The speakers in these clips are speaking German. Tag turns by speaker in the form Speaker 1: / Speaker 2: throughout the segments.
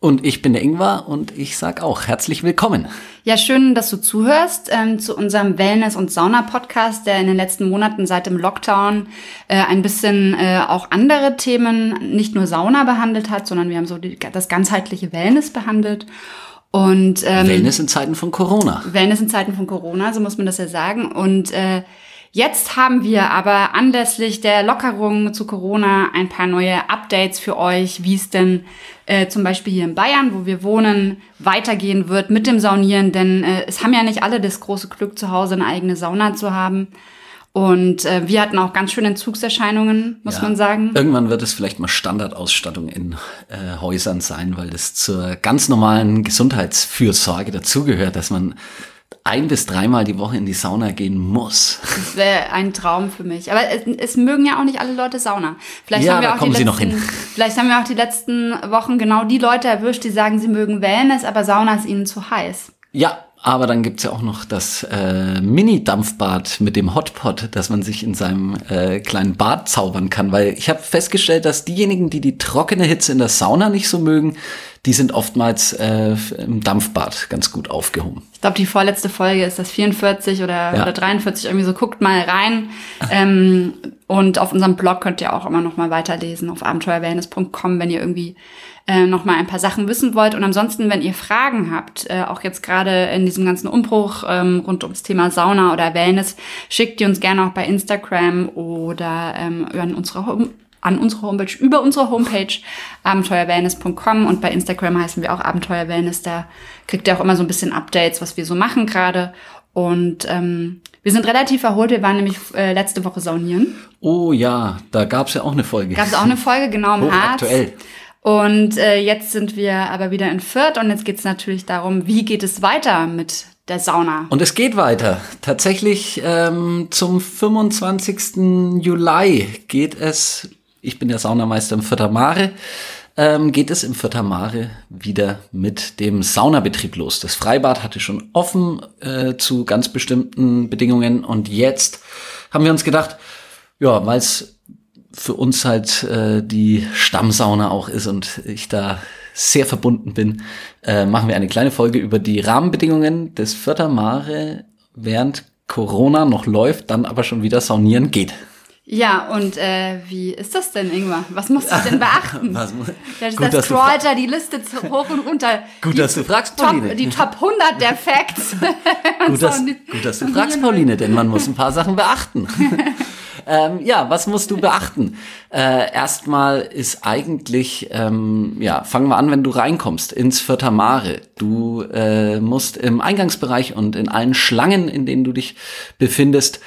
Speaker 1: Und ich bin der Ingwer und ich sag auch herzlich willkommen.
Speaker 2: Ja, schön, dass du zuhörst ähm, zu unserem Wellness- und Sauna-Podcast, der in den letzten Monaten seit dem Lockdown äh, ein bisschen äh, auch andere Themen, nicht nur Sauna behandelt hat, sondern wir haben so die, das ganzheitliche Wellness behandelt.
Speaker 1: Und ähm, Wellness in Zeiten von Corona.
Speaker 2: Wellness in Zeiten von Corona, so muss man das ja sagen. Und äh, Jetzt haben wir aber anlässlich der Lockerung zu Corona ein paar neue Updates für euch, wie es denn äh, zum Beispiel hier in Bayern, wo wir wohnen, weitergehen wird mit dem Saunieren. Denn äh, es haben ja nicht alle das große Glück, zu Hause eine eigene Sauna zu haben. Und äh, wir hatten auch ganz schöne Entzugserscheinungen, muss ja, man sagen.
Speaker 1: Irgendwann wird es vielleicht mal Standardausstattung in äh, Häusern sein, weil das zur ganz normalen Gesundheitsfürsorge dazugehört, dass man ein bis dreimal die Woche in die Sauna gehen muss.
Speaker 2: Das wäre ein Traum für mich. Aber es, es, mögen ja auch nicht alle Leute Sauna.
Speaker 1: Vielleicht ja, haben wir auch kommen die letzten, Sie noch hin.
Speaker 2: Vielleicht haben wir auch die letzten Wochen genau die Leute erwischt, die sagen, sie mögen Wellness, aber Sauna ist ihnen zu heiß.
Speaker 1: Ja, aber dann gibt's ja auch noch das äh, Mini-Dampfbad mit dem Hotpot, dass man sich in seinem äh, kleinen Bad zaubern kann. Weil ich habe festgestellt, dass diejenigen, die die trockene Hitze in der Sauna nicht so mögen, die sind oftmals äh, im Dampfbad ganz gut aufgehoben.
Speaker 2: Ich glaube, die vorletzte Folge ist das 44 oder, ja. oder 43, irgendwie so. Guckt mal rein. Ähm, und auf unserem Blog könnt ihr auch immer noch mal weiterlesen auf abenteuerwellness.com, wenn ihr irgendwie äh, noch mal ein paar Sachen wissen wollt. Und ansonsten, wenn ihr Fragen habt, äh, auch jetzt gerade in diesem ganzen Umbruch ähm, rund ums Thema Sauna oder Wellness, schickt die uns gerne auch bei Instagram oder ähm, an unsere Home an unsere Homepage, über unsere Homepage abenteuerwellness.com und bei Instagram heißen wir auch Abenteuerwellness. Da kriegt ihr auch immer so ein bisschen Updates, was wir so machen gerade. Und ähm, wir sind relativ erholt. Wir waren nämlich äh, letzte Woche saunieren.
Speaker 1: Oh ja, da gab es ja auch eine Folge.
Speaker 2: Gab es auch eine Folge, genau im Harz. Aktuell. Und äh, jetzt sind wir aber wieder in Fürth und jetzt geht es natürlich darum, wie geht es weiter mit der Sauna.
Speaker 1: Und es geht weiter. Tatsächlich ähm, zum 25. Juli geht es ich bin der Saunameister im Vierter Mare, ähm, geht es im Vierter Mare wieder mit dem Saunabetrieb los. Das Freibad hatte schon offen äh, zu ganz bestimmten Bedingungen und jetzt haben wir uns gedacht, ja, weil es für uns halt äh, die Stammsauna auch ist und ich da sehr verbunden bin, äh, machen wir eine kleine Folge über die Rahmenbedingungen des Vierter Mare während Corona noch läuft, dann aber schon wieder saunieren geht.
Speaker 2: Ja, und äh, wie ist das denn, Ingmar? Was musst du denn beachten? Was muss, da, gut, das scrollt da die Liste hoch und runter.
Speaker 1: Gut,
Speaker 2: die
Speaker 1: dass du fragst, Pauline.
Speaker 2: Top, die Top 100 der Facts.
Speaker 1: gut, dass, gut, dass du fragst, Pauline, denn man muss ein paar Sachen beachten. ähm, ja, was musst du beachten? Äh, erstmal ist eigentlich, ähm, ja, fangen wir an, wenn du reinkommst ins Vierter Mare. Du äh, musst im Eingangsbereich und in allen Schlangen, in denen du dich befindest,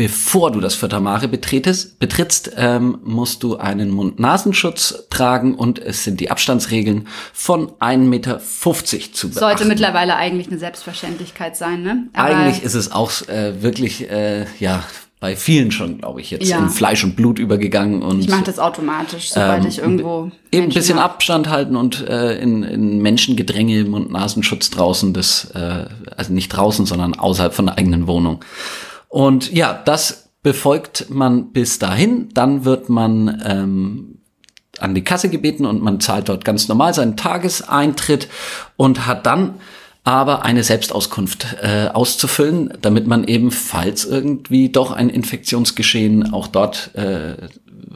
Speaker 1: Bevor du das Fördermare betretest, betrittst, ähm, musst du einen Mund-Nasenschutz tragen und es sind die Abstandsregeln von 1,50 Meter zu beachten.
Speaker 2: Sollte mittlerweile eigentlich eine Selbstverständlichkeit sein, ne?
Speaker 1: Aber eigentlich ist es auch äh, wirklich, äh, ja, bei vielen schon, glaube ich, jetzt ja. in Fleisch und Blut übergegangen. Und,
Speaker 2: ich mache das automatisch, sobald ähm, ich irgendwo.
Speaker 1: Eben ein bisschen hab. Abstand halten und äh, in, in Menschengedränge Mund-Nasenschutz draußen, das, äh, also nicht draußen, sondern außerhalb von der eigenen Wohnung. Und ja, das befolgt man bis dahin. Dann wird man ähm, an die Kasse gebeten und man zahlt dort ganz normal seinen Tageseintritt und hat dann aber eine Selbstauskunft äh, auszufüllen, damit man eben, falls irgendwie doch ein Infektionsgeschehen auch dort äh,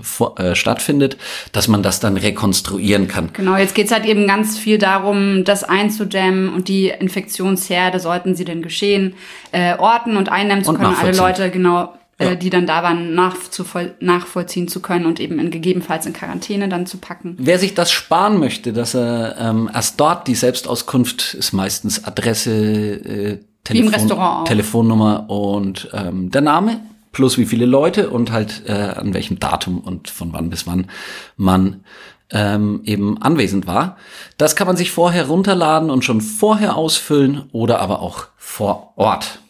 Speaker 1: vor, äh, stattfindet, dass man das dann rekonstruieren kann.
Speaker 2: Genau, jetzt geht's halt eben ganz viel darum, das einzudämmen und die Infektionsherde, sollten sie denn geschehen, äh, orten und eindämmen zu und können. Alle Leute, genau, äh, ja. die dann da waren, nachvollziehen zu können und eben in gegebenenfalls in Quarantäne dann zu packen.
Speaker 1: Wer sich das sparen möchte, dass er ähm, erst dort die Selbstauskunft ist meistens Adresse, äh, Telefon, Telefonnummer und ähm, der Name plus wie viele Leute und halt äh, an welchem Datum und von wann bis wann man ähm, eben anwesend war. Das kann man sich vorher runterladen und schon vorher ausfüllen oder aber auch vor Ort.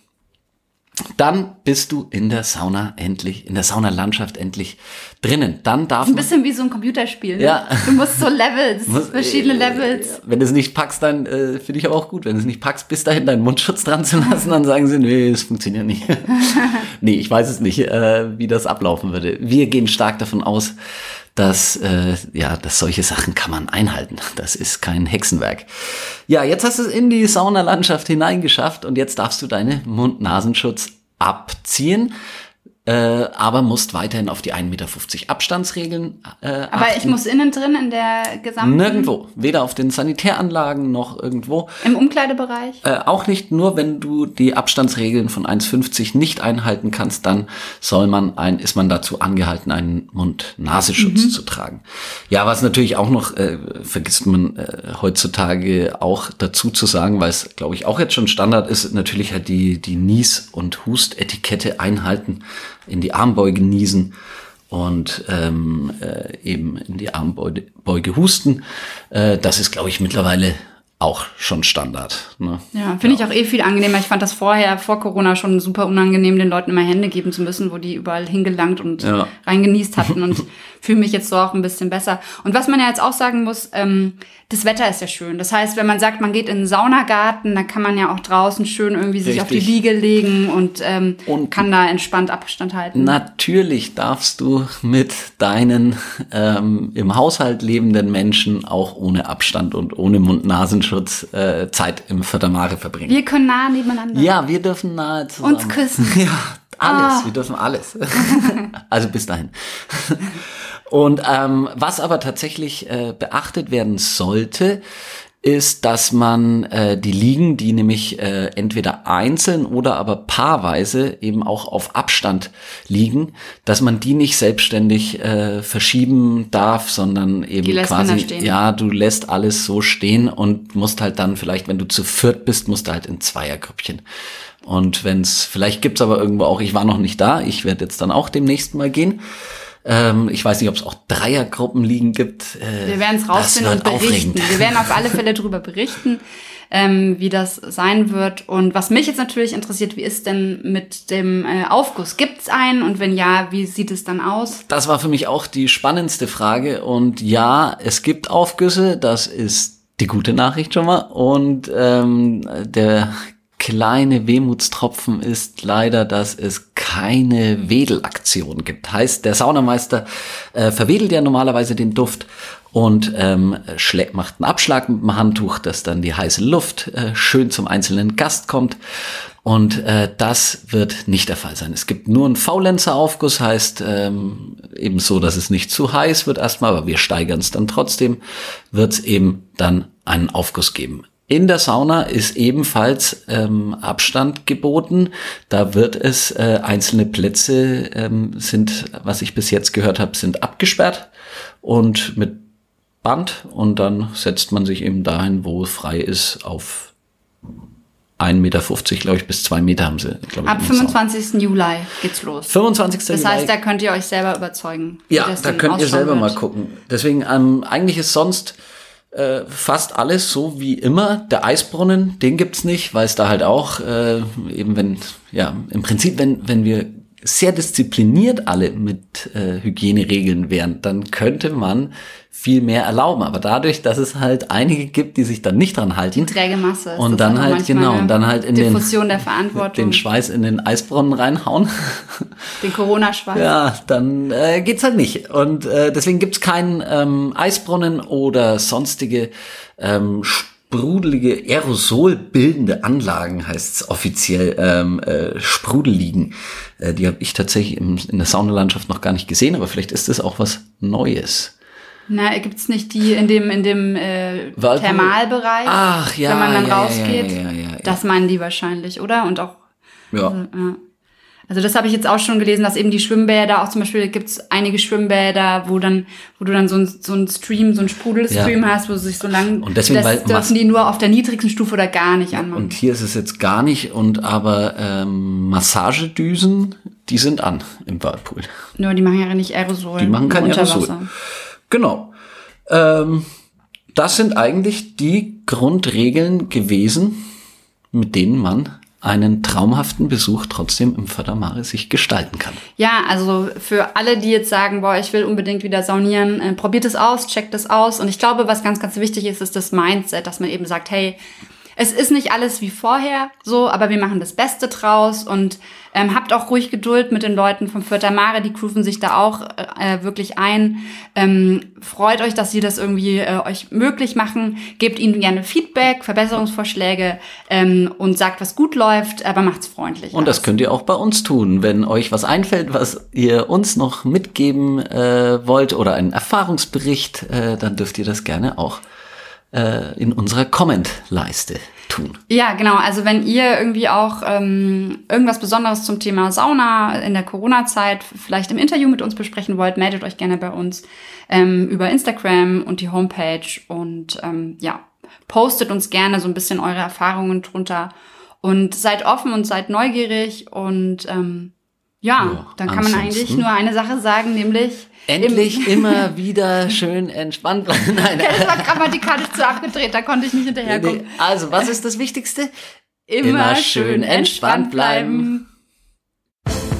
Speaker 1: Dann bist du in der Sauna endlich, in der Saunalandschaft endlich drinnen. Dann darf
Speaker 2: Ein bisschen wie so ein Computerspiel. Ne?
Speaker 1: Ja.
Speaker 2: Du musst so Levels,
Speaker 1: Muss-
Speaker 2: verschiedene
Speaker 1: äh,
Speaker 2: Levels.
Speaker 1: Wenn du es nicht packst, dann äh, finde ich aber auch gut. Wenn du es nicht packst, bis dahin deinen Mundschutz dran zu lassen, dann sagen sie, nee, es funktioniert nicht. nee, ich weiß es nicht, äh, wie das ablaufen würde. Wir gehen stark davon aus, dass äh, ja, dass solche Sachen kann man einhalten. Das ist kein Hexenwerk. Ja, jetzt hast du es in die Saunalandschaft hineingeschafft und jetzt darfst du deine Mund-Nasenschutz abziehen. Äh, aber musst weiterhin auf die 1,50 Meter Abstandsregeln äh,
Speaker 2: Aber ich muss innen drin in der gesamten,
Speaker 1: Nirgendwo. Weder auf den Sanitäranlagen noch irgendwo.
Speaker 2: im Umkleidebereich.
Speaker 1: Äh, auch nicht nur, wenn du die Abstandsregeln von 1,50 nicht einhalten kannst, dann soll man ein, ist man dazu angehalten, einen Mund-Nasenschutz zu tragen. Ja, was natürlich auch noch, äh, vergisst man äh, heutzutage auch dazu zu sagen, weil es, glaube ich, auch jetzt schon Standard ist, natürlich halt die, die Nies- und Hustetikette einhalten, in die Armbeuge niesen und ähm, äh, eben in die Armbeuge Beuge husten. Äh, das ist, glaube ich, mittlerweile auch schon Standard. Ne?
Speaker 2: Ja, finde ich auch eh viel angenehmer. Ich fand das vorher, vor Corona, schon super unangenehm, den Leuten immer Hände geben zu müssen, wo die überall hingelangt und
Speaker 1: Ja.
Speaker 2: reingenießt hatten und fühle mich jetzt so auch ein bisschen besser. Und was man ja jetzt auch sagen muss, ähm, das Wetter ist ja schön. Das heißt, wenn man sagt, man geht in den Saunagarten, dann kann man ja auch draußen schön irgendwie sich auf die. Liege legen und, ähm,
Speaker 1: Und-
Speaker 2: kann da entspannt Abstand halten.
Speaker 1: Natürlich darfst du mit deinen ähm, im Haushalt lebenden Menschen auch ohne Abstand und ohne Mund-Nasenschutz äh, Zeit im Fördermare verbringen.
Speaker 2: Wir können nah nebeneinander.
Speaker 1: ja, wir dürfen nahe zusammen.
Speaker 2: Uns küssen.
Speaker 1: Ja, alles.
Speaker 2: Ah.
Speaker 1: Wir dürfen alles. also bis dahin. Und ähm, was aber tatsächlich äh, beachtet werden sollte, ist, dass man äh, die Liegen, die nämlich äh, entweder einzeln oder aber paarweise eben auch auf Abstand liegen, dass man die nicht selbstständig äh, verschieben darf, sondern eben quasi ja, du lässt alles so stehen und musst halt dann vielleicht, wenn du zu viert bist, musst du halt in Zweiergrüppchen. Und wenn's, vielleicht gibt's aber irgendwo auch, ich war noch nicht da, ich werde jetzt dann auch demnächst mal gehen. Ähm, ich weiß nicht, ob es auch Dreiergruppen liegen gibt. Äh,
Speaker 2: Wir werden es rausfinden und berichten.
Speaker 1: aufregend.
Speaker 2: Wir werden auf alle Fälle darüber berichten, ähm, wie das sein wird. Und was mich jetzt natürlich interessiert, wie ist denn mit dem äh, Aufguss? Gibt's einen? Und wenn ja, wie sieht es dann aus?
Speaker 1: Das war für mich auch die spannendste Frage. Und ja, es gibt Aufgüsse, das ist die gute Nachricht schon mal. Und ähm, der kleine Wehmutstropfen ist leider, dass es keine Wedelaktion gibt. Heißt, der Saunameister äh, verwedelt ja normalerweise den Duft und ähm, macht einen Abschlag mit dem Handtuch, dass dann die heiße Luft äh, schön zum einzelnen Gast kommt. Und äh, das wird nicht der Fall sein. Es gibt nur einen Faulenzer-Aufguss, heißt ähm, eben so, dass es nicht zu heiß wird erstmal, aber wir steigern es dann trotzdem, wird es eben dann einen Aufguss geben. In der Sauna ist ebenfalls ähm, Abstand geboten. Da wird es äh, einzelne Plätze ähm, sind, was ich bis jetzt gehört habe, sind abgesperrt und mit Band und dann setzt man sich eben dahin, wo es frei ist, auf 1,50 Meter, glaube ich, bis 2 Meter haben sie, glaube ich.
Speaker 2: Ab
Speaker 1: in der Sauna.
Speaker 2: 25. Juli geht's los.
Speaker 1: 25.
Speaker 2: Das heißt, da könnt ihr euch selber überzeugen.
Speaker 1: Ja,
Speaker 2: das
Speaker 1: da könnt ihr selber mal
Speaker 2: wird.
Speaker 1: gucken. Deswegen, ähm, eigentlich ist sonst äh, fast alles so wie immer. Der Eisbrunnen, den gibt's nicht, weil es da halt auch äh, eben wenn, ja, im Prinzip, wenn, wenn wir sehr diszipliniert alle mit äh, Hygieneregeln wären, dann könnte man viel mehr erlauben. Aber dadurch, dass es halt einige gibt, die sich dann nicht dran halten,
Speaker 2: Träge Masse. ist
Speaker 1: und dann
Speaker 2: einfach
Speaker 1: halt, genau, und dann halt in den,
Speaker 2: Diffusion der Verantwortung,
Speaker 1: den Schweiß in den Eisbrunnen reinhauen.
Speaker 2: den Corona-Schweiß.
Speaker 1: Ja, dann äh, geht's halt nicht. Und äh, deswegen gibt's keinen ähm, Eisbrunnen oder sonstige ähm, sprudelige, aerosolbildende Anlagen, heißt's offiziell, ähm, äh, Sprudelliegen. Äh, die habe ich tatsächlich im, in der Saunalandschaft noch gar nicht gesehen, aber vielleicht ist das auch was Neues.
Speaker 2: Na, gibt's nicht die in dem, in dem äh? Thermalbereich?
Speaker 1: Ach, ja,
Speaker 2: Wenn man dann
Speaker 1: ja,
Speaker 2: rausgeht.
Speaker 1: ja, ja.
Speaker 2: Das meinen die wahrscheinlich, oder? Und auch,
Speaker 1: Ja.
Speaker 2: ja. Also das habe ich jetzt auch schon gelesen, dass eben die Schwimmbäder, auch zum Beispiel gibt's einige Schwimmbäder, wo dann, wo du dann so ein, so ein Stream, so ein Sprudelstream
Speaker 1: Ja.
Speaker 2: hast, wo sich so lang.
Speaker 1: Und deswegen,
Speaker 2: das
Speaker 1: weil
Speaker 2: dürfen
Speaker 1: Mas-
Speaker 2: die nur auf der niedrigsten Stufe oder gar nicht anmachen.
Speaker 1: Und hier ist es jetzt gar nicht, und aber ähm, Massagedüsen, die sind an im Whirlpool.
Speaker 2: nur die machen ja nicht Aerosol.
Speaker 1: Die machen kein Aerosol. Genau. Ähm, das sind eigentlich die Grundregeln gewesen, mit denen man einen traumhaften Besuch trotzdem im Fördermare sich gestalten kann.
Speaker 2: Ja, also für alle, die jetzt sagen, boah, ich will unbedingt wieder saunieren, äh, probiert es aus, checkt es aus. Und ich glaube, was ganz, ganz wichtig ist, ist das Mindset, dass man eben sagt, hey, es ist nicht alles wie vorher so, aber wir machen das Beste draus und ähm, habt auch ruhig Geduld mit den Leuten vom Fürther Mare, die grooven sich da auch äh, wirklich ein. Ähm, freut euch, dass sie das irgendwie äh, euch möglich machen. Gebt ihnen gerne Feedback, Verbesserungsvorschläge ähm, und sagt, was gut läuft, aber macht's freundlich.
Speaker 1: Und das könnt ihr auch bei uns tun, wenn euch was einfällt, was ihr uns noch mitgeben äh, wollt oder einen Erfahrungsbericht, äh, dann dürft ihr das gerne auch äh, in unserer Comment-Leiste tun.
Speaker 2: Ja, genau. Also wenn ihr irgendwie auch ähm, irgendwas Besonderes zum Thema Sauna in der Corona-Zeit vielleicht im Interview mit uns besprechen wollt, meldet euch gerne bei uns ähm, über Instagram und die Homepage und ähm, ja, postet uns gerne so ein bisschen eure Erfahrungen drunter und seid offen und seid neugierig und ähm, ja, ja dann kann man eigentlich nur eine Sache sagen, nämlich
Speaker 1: Endlich immer wieder schön entspannt bleiben.
Speaker 2: Nein, das war grammatikalisch zu abgedreht, da konnte ich nicht hinterherkommen.
Speaker 1: Also, was ist das Wichtigste?
Speaker 2: Immer, immer schön entspannt bleiben.